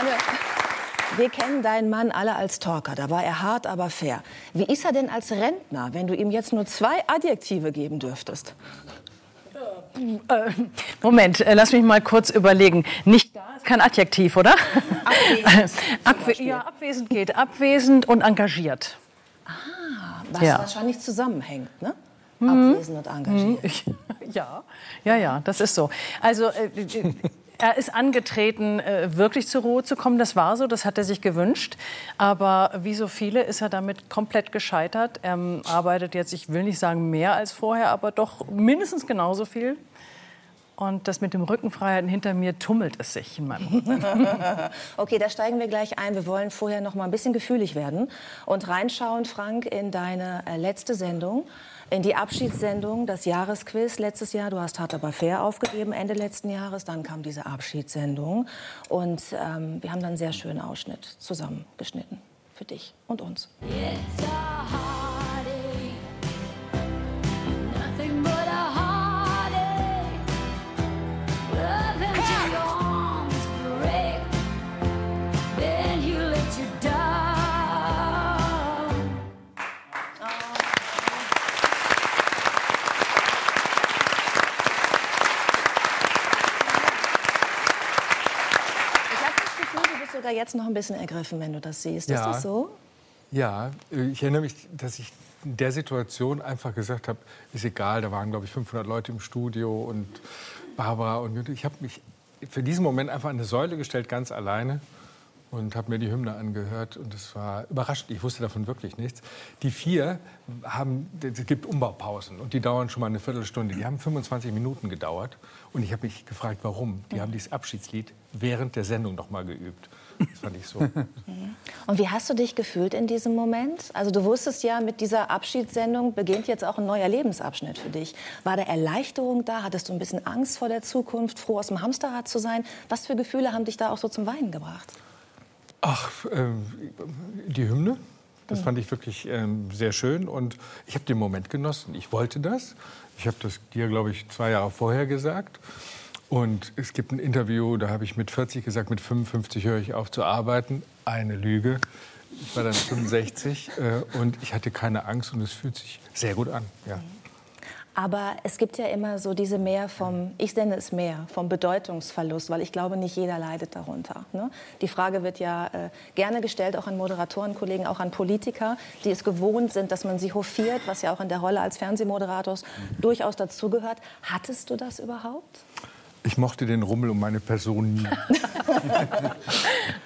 Anne, wir kennen deinen Mann alle als Talker. Da war er hart, aber fair. Wie ist er denn als Rentner, wenn du ihm jetzt nur zwei Adjektive geben dürftest? Äh, Moment, äh, lass mich mal kurz überlegen. Nicht da ist kein Adjektiv, oder? Abwesend. Abwe ja, abwesend geht. Abwesend und engagiert. Was Ja. wahrscheinlich zusammenhängt, ne? Abwesend und engagiert. Ich, ja, ja, ja, das ist so. Also äh, er ist angetreten, äh, wirklich zur Ruhe zu kommen. Das war so, das hat er sich gewünscht. Aber wie so viele ist er damit komplett gescheitert. Er ähm, arbeitet jetzt, ich will nicht sagen mehr als vorher, aber doch mindestens genauso viel. Und das mit dem Rückenfreiheiten hinter mir tummelt es sich in meinem. Okay, da steigen wir gleich ein. Wir wollen vorher noch mal ein bisschen gefühlig werden und reinschauen, Frank, in deine äh, letzte Sendung, in die Abschiedssendung, das Jahresquiz letztes Jahr. Du hast Hart aber fair aufgegeben Ende letzten Jahres. Dann kam diese Abschiedssendung und ähm, wir haben dann einen sehr schönen Ausschnitt zusammengeschnitten für dich und uns. It's jetzt noch ein bisschen ergriffen, wenn du das siehst. Ist Ja. das so? Ja, äh, ich erinnere mich, dass ich in der Situation einfach gesagt habe, ist egal, da waren, glaube ich, 500 Leute im Studio und Barbara und ich habe mich für diesen Moment einfach an eine Säule gestellt, ganz alleine und habe mir die Hymne angehört und es war überraschend. Ich wusste davon wirklich nichts. Die vier haben, es gibt Umbaupausen und die dauern schon mal eine Viertelstunde. Die haben 25 Minuten gedauert und ich habe mich gefragt, warum. Die haben dieses Abschiedslied während der Sendung noch mal geübt. Das fand ich so. Und wie hast du dich gefühlt in diesem Moment? Also du wusstest ja, mit dieser Abschiedssendung beginnt jetzt auch ein neuer Lebensabschnitt für dich. War da Erleichterung da? Hattest du ein bisschen Angst vor der Zukunft, froh aus dem Hamsterrad zu sein? Was für Gefühle haben dich da auch so zum Weinen gebracht? Ach, ähm, die Hymne, das fand ich wirklich ähm, sehr schön und ich habe den Moment genossen. Ich wollte das. Ich habe das dir, glaube ich, zwei Jahre vorher gesagt. Und es gibt ein Interview, da habe ich mit 40 gesagt, mit 55 höre ich auf zu arbeiten. Eine Lüge. Ich war dann 65 äh, und ich hatte keine Angst und es fühlt sich sehr gut an. Ja. Aber es gibt ja immer so diese Mehr vom, ich nenne es mehr, vom Bedeutungsverlust, weil ich glaube, nicht jeder leidet darunter. Ne? Die Frage wird ja äh, gerne gestellt, auch an Moderatorenkollegen, auch an Politiker, die es gewohnt sind, dass man sie hofiert, was ja auch in der Rolle als Fernsehmoderators durchaus dazugehört. Hattest du das überhaupt? Ich mochte den Rummel um meine Person nie.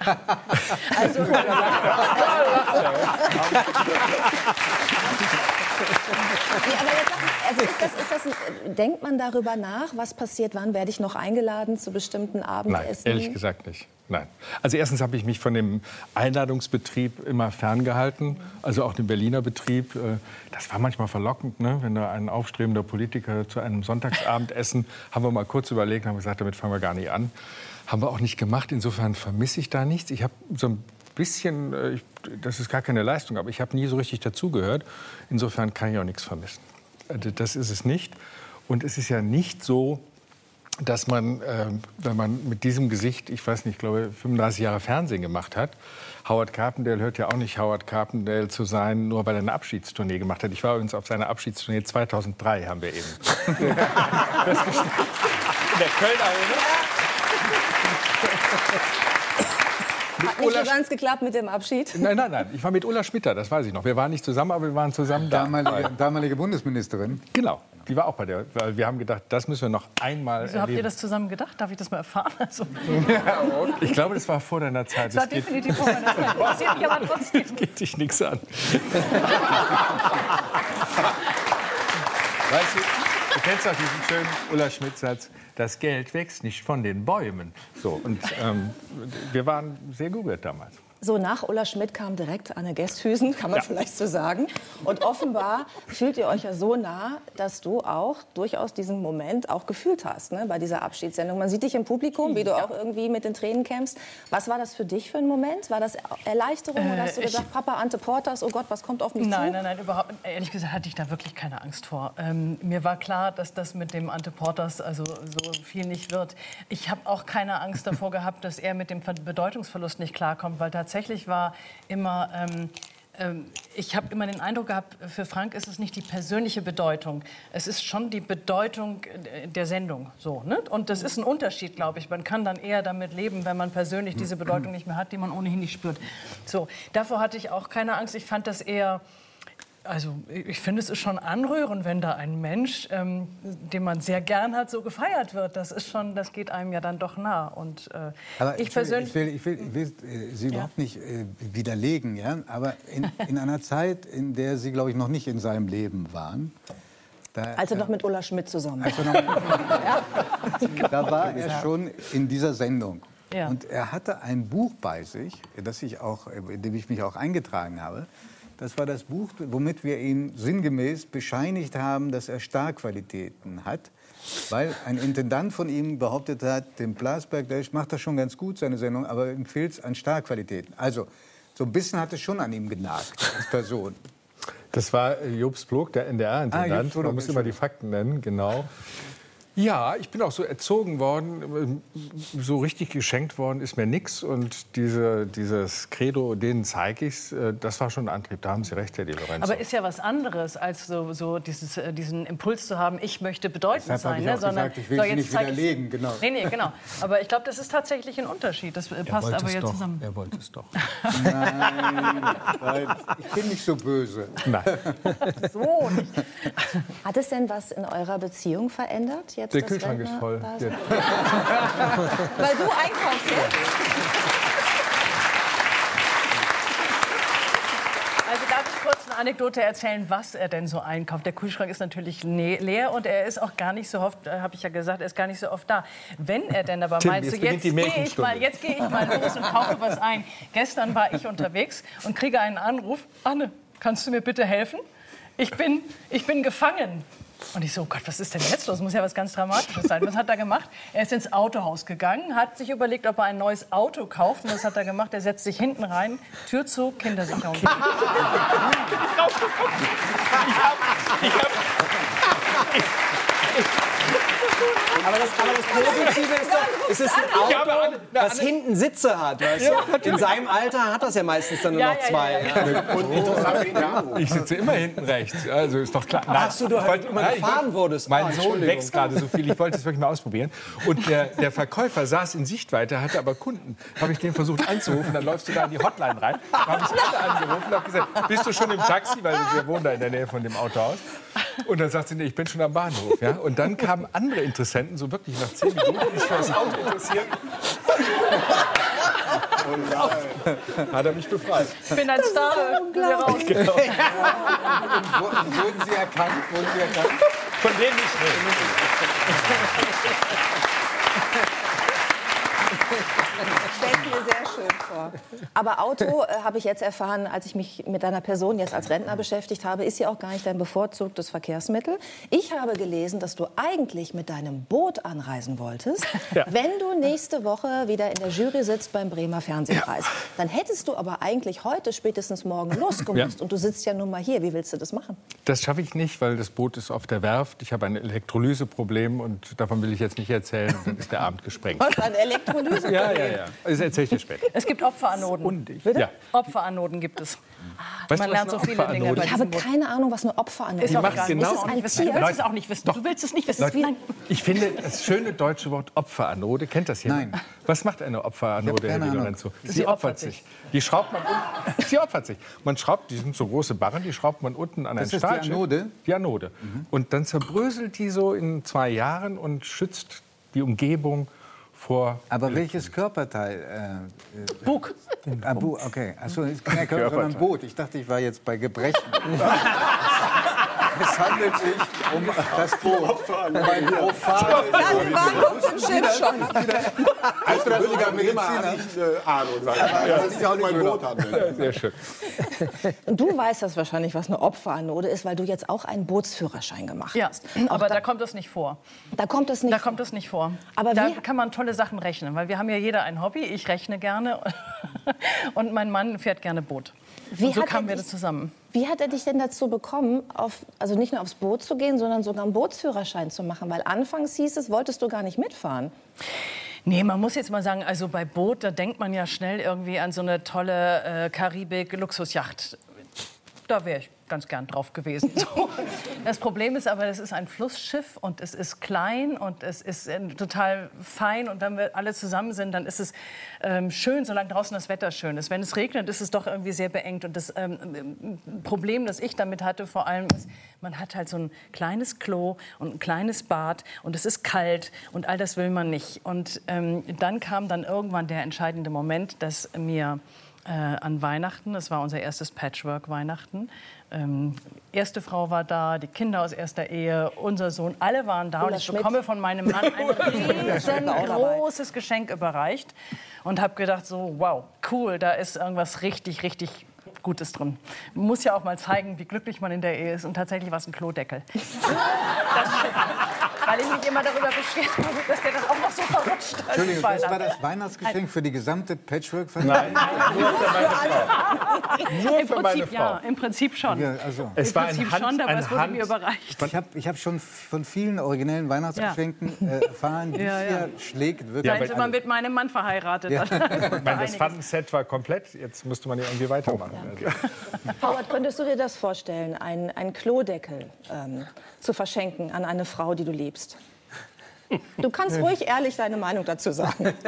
Also, Nee, aber jetzt also ist das, ist das ein, denkt man darüber nach, was passiert, wann werde ich noch eingeladen zu bestimmten Nein, Abendessen? ehrlich gesagt nicht. Nein. Also erstens habe ich mich von dem Einladungsbetrieb immer ferngehalten, also auch den Berliner Betrieb. Äh, Das war manchmal verlockend, ne? wenn da ein aufstrebender Politiker zu einem Sonntagsabendessen, haben wir mal kurz überlegt, haben gesagt, damit fangen wir gar nicht an. Haben wir auch nicht gemacht. Insofern vermisse ich da nichts. Ich habe so ein bisschen, äh, ich, das ist gar keine Leistung, aber ich habe nie so richtig dazugehört. Insofern kann ich auch nichts vermissen. Also Das ist es nicht. Und es ist ja nicht so, dass man, äh, wenn man mit diesem Gesicht, ich weiß nicht, ich glaube 35 Jahre Fernsehen gemacht hat, Howard Carpendale hört ja auch nicht Howard Carpendale zu sein, nur weil er eine Abschiedstournee gemacht hat. Ich war übrigens auf seiner Abschiedstournee 2003, haben wir eben. festgestellt. In der Köln Arena. Hat nicht so ganz geklappt mit dem Abschied. Nein, nein, nein. Ich war mit Ulla Schmitter, das weiß ich noch. Wir waren nicht zusammen, aber wir waren zusammen da. Damalige, damalige Bundesministerin. Genau. Die war auch bei der. Weil wir haben gedacht, das müssen wir noch einmal Wieso habt ihr erleben. das zusammen gedacht? Darf ich das mal erfahren? Also, Ich glaube, das war vor deiner Zeit. das war Das geht, definitiv vor meiner Zeit. Interessiert mich aber trotzdem. geht dich nichts an. Weißt du, du kennst doch diesen schönen Ulla Schmidt-Satz, das Geld wächst nicht von den Bäumen. So, und ähm, wir waren sehr gerührt damals. So nach Ulla Schmidt kam direkt Anne Gesthüsen, kann man vielleicht so sagen. Und offenbar fühlt ihr euch ja so nah, dass du auch durchaus diesen Moment auch gefühlt hast ne, bei dieser Abschiedssendung. Man sieht dich im Publikum, wie du auch irgendwie mit den Tränen kämpfst. Was war das für dich für ein Moment? War das Erleichterung oder hast du Äh, gesagt, Papa Ante Portas, oh Gott, was kommt auf mich Nein, zu? nein, nein, überhaupt. Ehrlich gesagt hatte ich da wirklich keine Angst vor. Ähm, mir war klar, dass das mit dem Ante Portas also so viel nicht wird. Ich habe auch keine Angst davor gehabt, dass er mit dem Ver- Bedeutungsverlust nicht klarkommt, weil tatsächlich war immer. Ähm, ähm, ich habe immer den Eindruck gehabt, für Frank ist es nicht die persönliche Bedeutung, es ist schon die Bedeutung äh, der Sendung. So, ne? Und das ist ein Unterschied, glaube ich. Man kann dann eher damit leben, wenn man persönlich diese Bedeutung nicht mehr hat, die man ohnehin nicht spürt. So, davor hatte ich auch keine Angst. Ich fand das eher also ich finde, es ist schon anrührend, wenn da ein Mensch, ähm, den man sehr gern hat, so gefeiert wird. Das ist schon, das geht einem ja dann doch nah. Und äh, Aber ich persönlich, ich will, ich will, ich will äh, Sie überhaupt nicht äh, widerlegen, ja? aber in, in einer Zeit, in der Sie, glaube ich, noch nicht in seinem Leben waren, da, Also noch mit Ulla Schmidt zusammen. also noch, da war er schon in dieser Sendung. Ja. Und er hatte ein Buch bei sich, das ich auch, in dem ich mich auch eingetragen habe. Das war das Buch, womit wir ihn sinngemäß bescheinigt haben, dass er Starqualitäten hat. Weil ein Intendant von ihm behauptet hat, dem Blasberg, der macht das schon ganz gut, seine Sendung, aber ihm fehlt es an Starqualitäten. Also, so ein bisschen hat es schon an ihm genagt, als Person. Das war Jobs Blog, der Ah, NDR-Intendant. Blog, Man muss immer die Fakten nennen, genau. Ja, ich bin auch so erzogen worden. So richtig geschenkt worden ist mir nichts. Und diese, dieses Credo, denen zeige ich's, äh, das war schon ein Antrieb. Da haben Sie recht, Herr Lorenzo. aber ist ja was anderes, als so, so dieses, äh, diesen Impuls zu haben, ich möchte bedeutend Deshalb sein. ich ne? auch gesagt, ich will Sie nicht widerlegen, genau. Nee, nee, genau. Aber ich glaube, das ist tatsächlich ein Unterschied. Das äh, passt aber jetzt zusammen. Er wollte es doch. Weil ich bin nicht so böse. Nein. So nicht. Hat es denn was in eurer Beziehung verändert? Jetzt Der das Kühlschrank ist voll. Der, Weil du einkaufst jetzt? Also darf ich kurz eine Anekdote erzählen, was er denn so einkauft. Der Kühlschrank ist natürlich ne- leer und er ist auch gar nicht so oft, äh, habe ich ja gesagt, er ist gar nicht so oft da. Wenn er denn aber Tim, meinst du, jetzt beginnt jetzt gehe ich mal, jetzt gehe ich mal los und kaufe was ein. Gestern war ich unterwegs und kriege einen Anruf, Anne, kannst du mir bitte helfen? Ich bin, ich bin gefangen. Und ich so, oh Gott, was ist denn jetzt los? Muss ja was ganz Dramatisches sein. Was hat er gemacht? Er ist ins Autohaus gegangen, hat sich überlegt, ob er ein neues Auto kauft. Und was hat er gemacht? Er setzt sich hinten rein, Tür zu, Kindersicherung. Aber das, aber das Positive ist doch, es ist ein Auto, das hinten Sitze hat. Weißt du? In seinem Alter hat das ja meistens dann nur Ja, noch zwei. ja, ja. ich sitze immer hinten rechts. Also ist doch klar. Ach so, du halt immer gefahren wurdest. Mein Ah, Sohn wächst gerade so viel. Ich wollte es wirklich mal ausprobieren. Und der, der Verkäufer saß in Sichtweite, hatte aber Kunden. Habe ich den versucht anzurufen. Dann läufst du da in die Hotline rein. Habe ich Kunden angerufen und habe gesagt, bist du schon im Taxi? Weil wir wohnen da in der Nähe von dem Autohaus. Und dann sagt sie, nee, ich bin schon am Bahnhof. Ja? Und dann kamen andere Interessenten, so wirklich nach zehn Minuten, für das Auto interessieren. Hat er mich befreit. Ich bin ein Star. Raus. Wurden, wurden Sie erkannt? Wurden Sie erkannt? Von denen nicht. Stellt mir sehr schön vor. Aber Auto, äh, habe ich jetzt erfahren, als ich mich mit deiner Person jetzt als Rentner beschäftigt habe, ist ja auch gar nicht dein bevorzugtes Verkehrsmittel. Ich habe gelesen, dass du eigentlich mit deinem Boot anreisen wolltest, Ja. wenn du nächste Woche wieder in der Jury sitzt beim Bremer Fernsehpreis. Dann hättest du aber eigentlich heute, spätestens morgen losgemusst. Ja. Und du sitzt ja nun mal hier. Wie willst du das machen? Das schaffe ich nicht, weil das Boot ist auf der Werft. Ich habe ein Elektrolyseproblem und davon will ich jetzt nicht erzählen. Und dann ist der Abend gesprengt. Was, ein Elektrolyse? Ja, ja, ja. Das erzähle ich dir später. Es gibt Opferanoden. Ja. Opferanoden gibt es. Weißt Man lernt so viele Dinge bei Ich habe keine Ahnung, was eine Opferanode Ist auch macht egal. genau- Musst es auch nicht wissen. Du willst es auch nicht wissen. Du willst es nicht wissen. Leute, ich finde das schöne deutsche Wort Opferanode, kennt das jemand? Nein. Was macht eine Opferanode, Ich Herr Lorenzo? Sie, Sie opfert sich. Die schraubt man unten, Sie opfert sich. Man schraubt, die sind so große Barren, die schraubt man unten an ein Das ist die Stahlschiff. Anode? Die Anode. Und dann zerbröselt die so in zwei Jahren und schützt die Umgebung vor Aber welches Körperteil? Äh, Bug. Ah, Bu okay. Achso, ist kein Körper, sondern. Boot. Ich dachte, ich war jetzt bei Gebrechen. Es handelt sich um das Boot. Um ein profanes schon. Eidbrüchiger Mediziner. nicht äh, Ahnung sagen. Ja, das ist ja auch mein Boot. Sehr schön. Du weißt das wahrscheinlich, was eine Opferanode ist, weil du jetzt auch einen Bootsführerschein gemacht Ja, hast. aber Auch da kommt es nicht vor. da kommt es nicht. Da kommt es nicht vor. Aber da kann man tolle Sachen rechnen, weil wir haben ja jeder ein Hobby. Ich rechne gerne und mein Mann fährt gerne Boot. Wie und so kamen wir das zusammen. Wie hat er dich denn dazu bekommen, auf, also nicht nur aufs Boot zu gehen, sondern sogar einen Bootsführerschein zu machen? Weil anfangs hieß es, wolltest du gar nicht mitfahren. Nee, man muss jetzt mal sagen, also bei Boot, da denkt man ja schnell irgendwie an so eine tolle äh, Karibik-Luxusjacht. Da wäre ich ganz gern drauf gewesen. So. Das Problem ist aber, es ist ein Flussschiff und es ist klein und es ist äh, total fein. Und wenn wir alle zusammen sind, dann ist es ähm, schön, solange draußen das Wetter schön ist. Wenn es regnet, ist es doch irgendwie sehr beengt. Und das ähm, ähm, Problem, das ich damit hatte, vor allem ist, man hat halt so ein kleines Klo und ein kleines Bad und es ist kalt und all das will man nicht. Und ähm, dann kam dann irgendwann der entscheidende Moment, dass mir äh, an Weihnachten, das war unser erstes Patchwork-Weihnachten, ähm, erste Frau war da, die Kinder aus erster Ehe, unser Sohn, alle waren da und Ulla ich Schmidt. bekomme von meinem Mann ein riesengroßes Geschenk überreicht und habe gedacht so, wow, cool, da ist irgendwas richtig, richtig Gutes drin. Man muss ja auch mal zeigen, wie glücklich man in der Ehe ist und tatsächlich war es ein Klodeckel. Das. Weil ich mich immer darüber beschwert habe, dass der dann auch noch so verrutscht. als Entschuldigung, das war das Weihnachtsgeschenk für die gesamte Patchwork-Familie? Nur Im für meine Prinzip Frau. ja, im Prinzip schon. Ja, also. Es Im war ein Prinzip Hand, schon, aber ein es wurde Hand, mir überreicht. Ich habe ich hab schon von vielen originellen Weihnachtsgeschenken äh, erfahren, die Ja, ja. hier schlägt wirklich. Ja, ist immer mit meinem Mann verheiratet. Ich meine, das. Pfannenset war komplett. Jetzt müsste man ja irgendwie weitermachen. Also, Howard, könntest du dir das vorstellen, einen, einen Klodeckel ähm, zu verschenken an eine Frau, die du liebst? Du kannst ruhig ehrlich deine Meinung dazu sagen.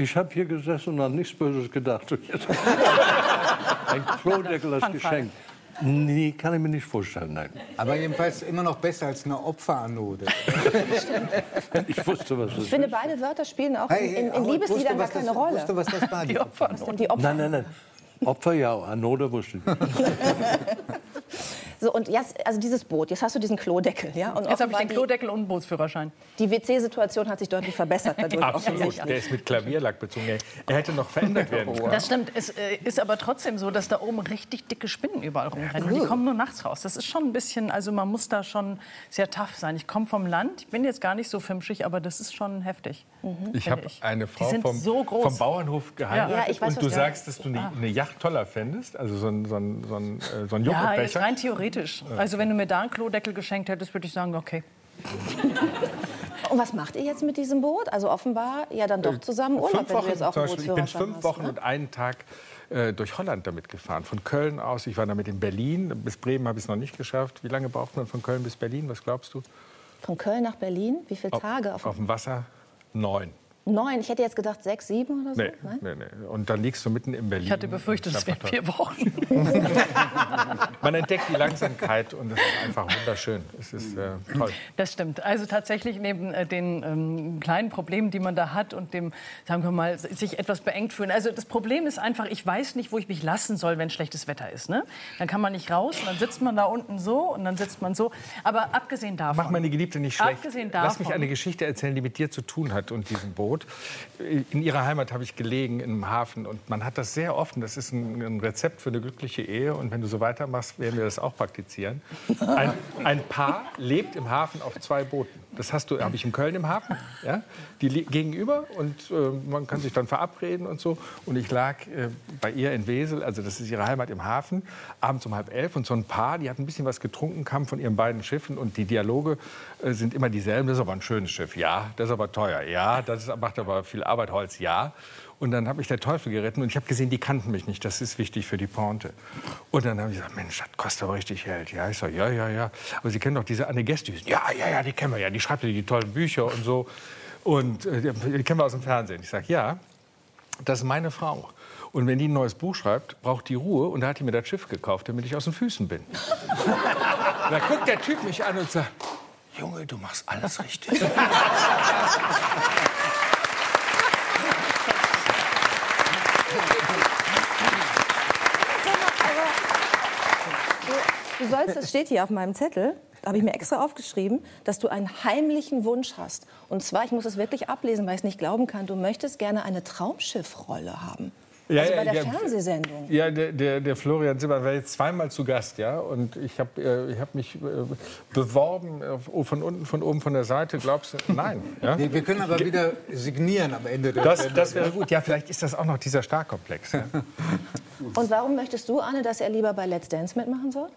Ich habe hier gesessen und an nichts Böses gedacht. Ein Klodeckel als. Geschenk. Nee, kann ich mir nicht vorstellen, nein. Aber jedenfalls immer noch besser als eine Opferanode. Ich wusste, was das Ich finde, ist. beide Wörter spielen auch Hey, in, hey, in Liebesliedern gar keine das, Rolle. Wusste, was das war? Die Opfer. Was sind die Opfer? Nein, nein, nein. Opfer ja, Anode wusste ich. So, und jetzt, also dieses Boot, jetzt hast du diesen Klodeckel, ja? Und Jetzt habe ich den Klodeckel und einen Bootsführerschein. die, WC-Situation hat sich deutlich verbessert dadurch. absolut. Der ist mit Klavierlack bezogen. Er- hätte noch verändert werden können. Das stimmt. Es äh, ist aber trotzdem so, dass da oben richtig dicke Spinnen überall rumrennen. Und die kommen nur nachts raus. Das ist schon ein bisschen, also man muss da schon sehr tough sein. Ich komme vom Land, ich bin jetzt gar nicht so fimschig, aber das ist schon heftig. Ich finde habe ich. eine Die Frau sind vom, so groß. vom Bauernhof geheiratet Ja, ich weiß, und du sagst, dass du eine, eine Yacht toller fändest, also so ein, so ein, so ein, äh, so ein Ja, jetzt Joghurtbecher. rein theoretisch. Also wenn du mir da einen Klodeckel geschenkt hättest, würde ich sagen, okay. Und was macht ihr jetzt mit diesem Boot? Also offenbar ja dann doch zusammen Urlaub, fünf wenn du Wochen, jetzt auch einen Beispiel, ich bin fünf hast, Wochen ne? und einen Tag äh, durch Holland damit gefahren. Von Köln aus, ich war damit in Berlin. Bis Bremen habe ich es noch nicht geschafft. Wie lange braucht man von Köln bis Berlin? Was glaubst du? Von Köln nach Berlin? Wie viele Tage? Auf, Auf dem Wasser? Neun. Neun? Ich hätte jetzt gedacht sechs, sieben oder so. Nee, Nein? nee, nee. Und dann liegst du mitten in Berlin. Ich hatte befürchtet, es wären vier Wochen. Man entdeckt die Langsamkeit und es ist einfach wunderschön. Es ist äh, toll. Das stimmt. Also tatsächlich neben äh, den ähm, kleinen Problemen, die man da hat und dem, sagen wir mal, sich etwas beengt fühlen. Also das Problem ist einfach, ich weiß nicht, wo ich mich lassen soll, wenn schlechtes Wetter ist. Ne? Dann kann man nicht raus und dann sitzt man da unten so und dann sitzt man so. Aber abgesehen davon. Mach meine Geliebte nicht schlecht. Abgesehen Lass mich davon- eine Geschichte erzählen, die mit dir zu tun hat und diesem Boot. In ihrer Heimat habe ich gelegen, im Hafen. Und man hat das sehr offen. Das ist ein, ein Rezept für eine glückliche Ehe. Und wenn du so weitermachst, werden wir das auch praktizieren. Ein, ein Paar lebt im Hafen auf zwei Booten. Das hast du, habe ich in Köln im Hafen. Ja? Die gegenüber und äh, man kann sich dann verabreden und so. Und ich lag äh, bei ihr in Wesel, also das ist ihre Heimat im Hafen, abends um halb elf. Und so ein Paar, die hat ein bisschen was getrunken, kam von ihren beiden Schiffen. Und die Dialoge äh, sind immer dieselben. Das ist aber ein schönes Schiff, ja. Das ist aber teuer, ja. Das macht aber viel Arbeit, Holz, ja. Und dann hat mich der Teufel geritten und ich habe gesehen, die kannten mich nicht. Das ist wichtig für die Pointe. Und dann habe ich gesagt, Mensch, das kostet aber richtig Geld. Ja, ich sage, ja, ja, ja. Aber Sie kennen doch diese Anne Gestüs. Ja, ja, ja, die kennen wir ja. Die schreibt ja die tollen Bücher und so. Und äh, die kennen wir aus dem Fernsehen. Ich sage, ja, das ist meine Frau. Und wenn die ein neues Buch schreibt, braucht die Ruhe. Und da hat die mir das Schiff gekauft, damit ich aus den Füßen bin. da guckt der Typ mich an und sagt, Junge, du machst alles richtig. Du sollst, das steht hier auf meinem Zettel, da habe ich mir extra aufgeschrieben, dass du einen heimlichen Wunsch hast. Und zwar, ich muss es wirklich ablesen, weil ich es nicht glauben kann, du möchtest gerne eine Traumschiffrolle haben. Ja, also bei der ja. Fernsehsendung. Ja, der, der, der Florian Silber war jetzt zweimal zu Gast, ja. Und ich habe äh, ich hab mich äh, beworben, oh, von unten, von oben, von der Seite. Glaubst du? Nein. Ja? Wir, wir können aber wieder signieren am Ende der Das, Sendung. das wäre gut. Ja, vielleicht ist das auch noch dieser Starkkomplex. Ja? Und warum möchtest du, Anne, dass er lieber bei Let's Dance mitmachen soll?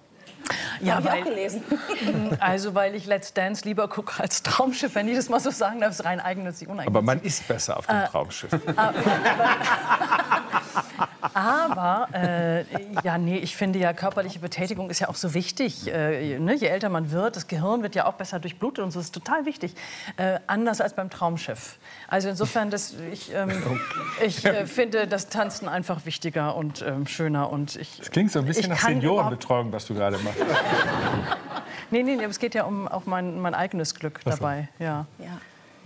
Ja, Habe ich auch weil, gelesen. also weil ich Let's Dance lieber gucke als Traumschiff, wenn ich das mal so sagen darf, ist rein eigennützig, uneigennützig. Aber man ist besser auf dem Traumschiff. Aber äh, ja, nee, ich finde ja, körperliche Betätigung ist ja auch so wichtig. Äh, ne? Je älter man wird, das Gehirn wird ja auch besser durchblutet und so, das ist total wichtig. Äh, anders als beim Traumschiff. Also insofern, das, ich, ähm, ich äh, finde das Tanzen einfach wichtiger und ähm, schöner. Und ich, Das klingt so ein bisschen nach Seniorenbetreuung, was du gerade machst. Nee, nee, nee, es geht ja um auch mein, mein eigenes Glück dabei. Ja. Ja.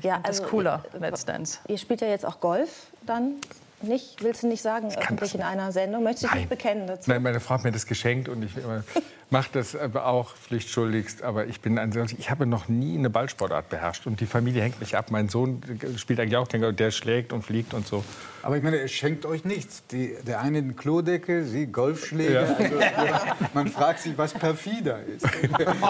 Ja, Das ist cooler, Let's Dance. Ihr spielt ja jetzt auch Golf dann nicht, willst du nicht sagen, öffentlich in einer Sendung? Möchtest du dich nicht bekennen dazu? Nein, meine Frau hat mir das geschenkt und ich mache das aber auch pflichtschuldigst. Aber ich bin ansonsten, ich habe noch nie eine Ballsportart beherrscht und die Familie hängt mich ab. Mein Sohn spielt eigentlich auch Tennis, der schlägt und fliegt und so. Aber ich meine, es schenkt euch nichts. Die, der eine eine Klodecke, sie Golfschläger. Ja. Also, ja, man fragt sich, was perfider ist.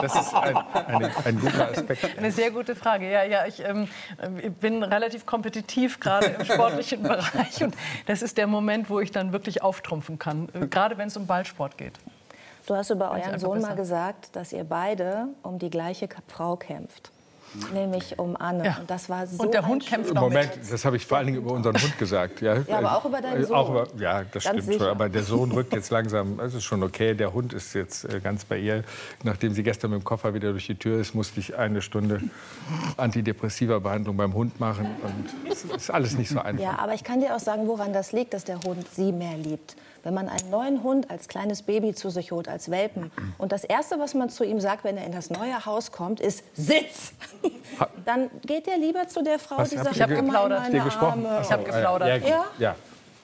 Das ist ein, eine, ein guter Aspekt. Eine sehr gute Frage. Ja, ja, ich ähm, äh, bin relativ kompetitiv gerade im sportlichen Bereich und das ist der Moment, wo ich dann wirklich auftrumpfen kann, äh, gerade wenn es um Ballsport geht. Du hast über euren Sohn mal besser. gesagt, dass ihr beide um die gleiche Frau kämpft. Nämlich um Anne. Ja. Und das war so Und der ein Hund kämpft noch Moment, mit. das habe ich vor allen Dingen über unseren Hund gesagt. Ja, Ja, aber auch über deinen Äh, Sohn. Auch über, ja, das Ganz stimmt sicher. schon. Aber der Sohn rückt jetzt langsam. Es ist schon okay. Der Hund ist jetzt äh, ganz bei ihr. Nachdem sie gestern mit dem Koffer wieder durch die Tür ist, musste ich eine Stunde antidepressiva Behandlung beim Hund machen. Und es ist alles nicht so einfach. Ja, aber ich kann dir auch sagen, woran das liegt, dass der Hund sie mehr liebt. Wenn man einen neuen Hund als kleines Baby zu sich holt, als Welpen, und das Erste, was man zu ihm sagt, wenn er in das neue Haus kommt, ist Sitz! Dann geht er lieber zu der Frau, Was die sagt, ihr ge- "Komm mal in geplaudert? meine Habt ihr gesprochen? Arme." Ich habe geplaudert. Ja? ja.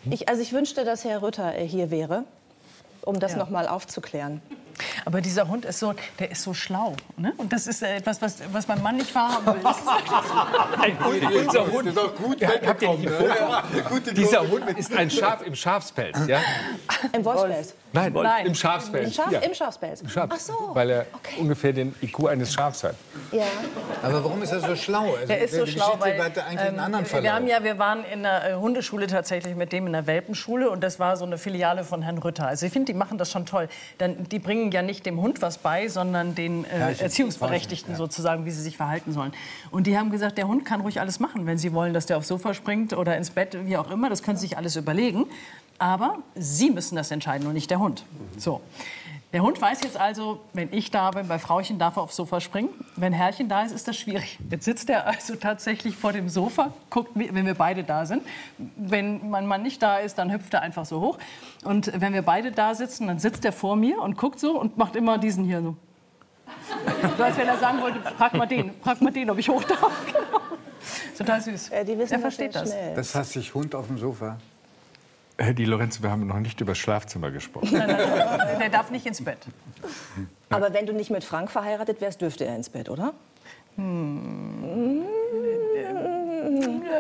Ich, also ich wünschte, dass Herr Rütter äh, hier wäre, um das Ja. noch mal aufzuklären. Aber dieser Hund ist so, der ist so schlau. Ne? Und das ist äh, etwas, was, was mein Mann nicht wahrhaben will. Das ist Unser Hund, ist doch gut Ja, habt ihr ein Foto? Gute Dieser Hund ist ein Schaf im Schafspelz. Ja? Im Wolfspelz. Nein, Nein. im Schafspelz. Im, Schaf, ja. Im Schafspelz. Im Schaf- Ach so. Weil er Okay. ungefähr den IQ eines Schafs hat. Ja. Aber warum ist er so schlau? Also, Der ist so schlau, weil ähm, wir haben ja, wir waren in der äh, Hundeschule tatsächlich mit dem in der Welpenschule und das war so eine Filiale von Herrn Rütter. Also ich finde, die machen das schon toll. Dann, die bringen ja nicht dem Hund was bei, sondern den äh, Erziehungsberechtigten sozusagen, wie sie sich verhalten sollen. Und die haben gesagt, der Hund kann ruhig alles machen, wenn sie wollen, dass der aufs Sofa springt oder ins Bett, wie auch immer. Das können sie sich alles überlegen. Aber sie müssen das entscheiden und nicht der Hund. So. Der Hund weiß jetzt also, wenn ich da bin, bei Frauchen darf er aufs Sofa springen. Wenn Herrchen da ist, ist das schwierig. Jetzt sitzt er also tatsächlich vor dem Sofa, guckt, wenn wir beide da sind. Wenn mein Mann nicht da ist, dann hüpft er einfach so hoch. Und wenn wir beide da sitzen, dann sitzt er vor mir und guckt so und macht immer diesen hier so. So als wenn er sagen wollte, frag mal den, frag mal den, ob ich hoch darf. Genau. Total süß. Äh, die wissen er das versteht das. schnell. Das heißt sich Hund auf dem Sofa. Äh, Die Lorenzo, wir haben noch nicht über das Schlafzimmer gesprochen. Nein, nein, der darf nicht ins Bett. Aber wenn du nicht mit Frank verheiratet wärst, dürfte er ins Bett, oder? Äh,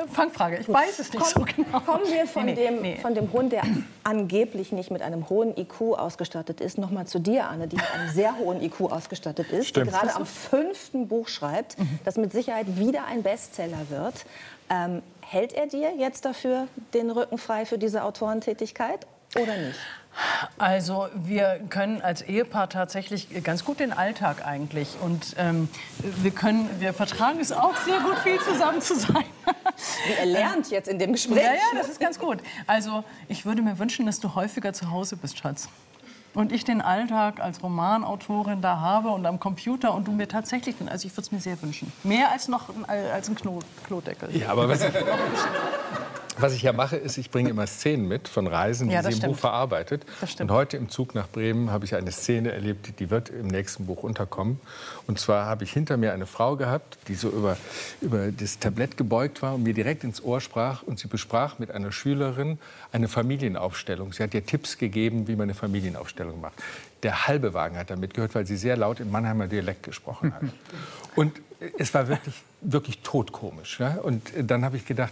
Fangfrage, ich weiß es nicht so genau. Kommen wir von, Nee, nee, dem, nee. von dem Hund, der angeblich nicht mit einem hohen IQ ausgestattet ist, noch mal zu dir, Anne, die mit einem sehr hohen IQ ausgestattet ist, Stimmt. die gerade am fünften Buch schreibt, das mit Sicherheit wieder ein Bestseller wird. Ähm, hält er dir jetzt dafür den Rücken frei für diese Autorentätigkeit oder nicht? Also wir können als Ehepaar tatsächlich ganz gut den Alltag eigentlich und ähm, wir können, wir vertragen es auch sehr gut, viel zusammen zu sein. Er lernt jetzt in dem Gespräch. Ja, ja, das ist ganz gut. Also ich würde mir wünschen, dass du häufiger zu Hause bist, Schatz. Und ich den Alltag als Romanautorin da habe und am Computer und du mir tatsächlich, also ich würde es mir sehr wünschen. Mehr als noch ein- als ein Klo, Klodeckel. Ja, aber was, Was ich ja mache, ist, ich bringe immer Szenen mit von Reisen, die Ja, sie im stimmt. Buch verarbeitet. Und heute im Zug nach Bremen habe ich eine Szene erlebt, die wird im nächsten Buch unterkommen. Und zwar habe ich hinter mir eine Frau gehabt, die so über, über das Tablett gebeugt war und mir direkt ins Ohr sprach. Und sie besprach mit einer Schülerin eine Familienaufstellung. Sie hat ihr Tipps gegeben, wie man eine Familienaufstellung macht. Der halbe Wagen hat damit gehört, weil sie sehr laut im Mannheimer Dialekt gesprochen hat. Und es war wirklich, wirklich totkomisch. Ja? Und dann habe ich gedacht,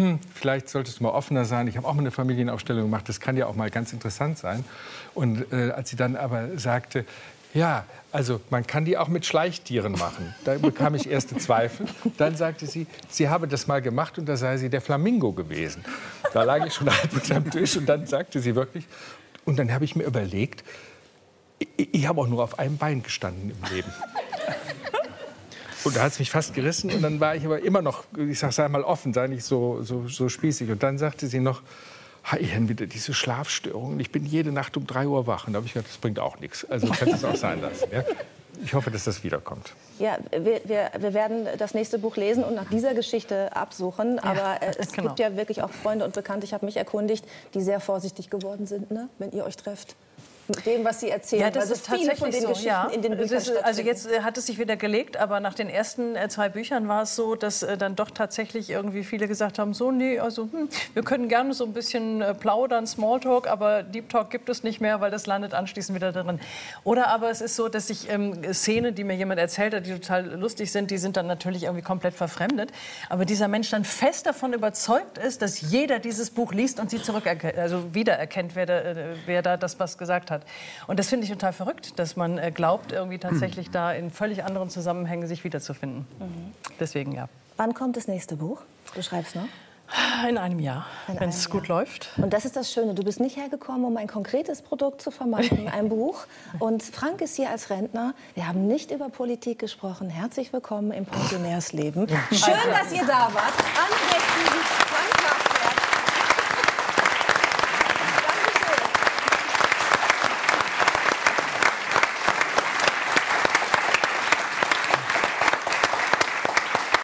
hm, vielleicht solltest du mal offener sein. Ich habe auch mal eine Familienaufstellung gemacht. Das kann ja auch mal ganz interessant sein. Und äh, als sie dann aber sagte, ja, also man kann die auch mit Schleichtieren machen. Da bekam ich erste Zweifel. Dann sagte sie, sie habe das mal gemacht und da sei sie der Flamingo gewesen. Da lag ich schon halb unterm Tisch und dann sagte sie wirklich, und dann habe ich mir überlegt, ich, ich habe auch nur auf einem Bein gestanden im Leben. Und da hat es mich fast gerissen. Und dann war ich aber immer noch, ich sag, sei mal offen, sei nicht so, so, so spießig. Und dann sagte sie noch, ha, Ian, wieder diese Schlafstörungen. Ich bin jede Nacht um drei Uhr wach. Und da habe ich gedacht, das bringt auch nichts. Also kannst es auch sein lassen. Ja? Ich hoffe, dass das wiederkommt. Ja, wir, wir, wir werden das nächste Buch lesen und nach dieser Geschichte absuchen. Aber äh, es genau. gibt ja wirklich auch Freunde und Bekannte, ich habe mich erkundigt, die sehr vorsichtig geworden sind, ne? wenn ihr euch trefft. Dem, was sie erzählen. Ja, das Weil ist viele von tatsächlich den so. Geschichten Ja. in den Büchern ist, also jetzt äh, hat es sich wieder gelegt, aber nach den ersten äh, zwei Büchern war es so, dass äh, dann doch tatsächlich irgendwie viele gesagt haben, so nee, also hm, wir können gerne so ein bisschen plaudern, Smalltalk, aber Deep Talk gibt es nicht mehr, weil das landet anschließend wieder darin. Oder aber es ist so, dass ich ähm, Szenen, die mir jemand erzählt hat, die total lustig sind, die sind dann natürlich irgendwie komplett verfremdet. Aber dieser Mensch dann fest davon überzeugt ist, dass jeder dieses Buch liest und sie zurückerkennt, also wiedererkennt, wer da, wer da das was gesagt hat. Und das finde ich total verrückt, dass man äh, glaubt, irgendwie tatsächlich da in völlig anderen Zusammenhängen sich wiederzufinden. Deswegen ja. Wann kommt das nächste Buch? Du schreibst noch? In einem Jahr, wenn es gut läuft. Und das ist das Schöne. Du bist nicht hergekommen, um ein konkretes Produkt zu vermarkten, ein Buch. Und Frank ist hier als Rentner. Wir haben nicht über Politik gesprochen. Herzlich willkommen im Pensionärsleben. Schön, dass ihr da wart. An Rechten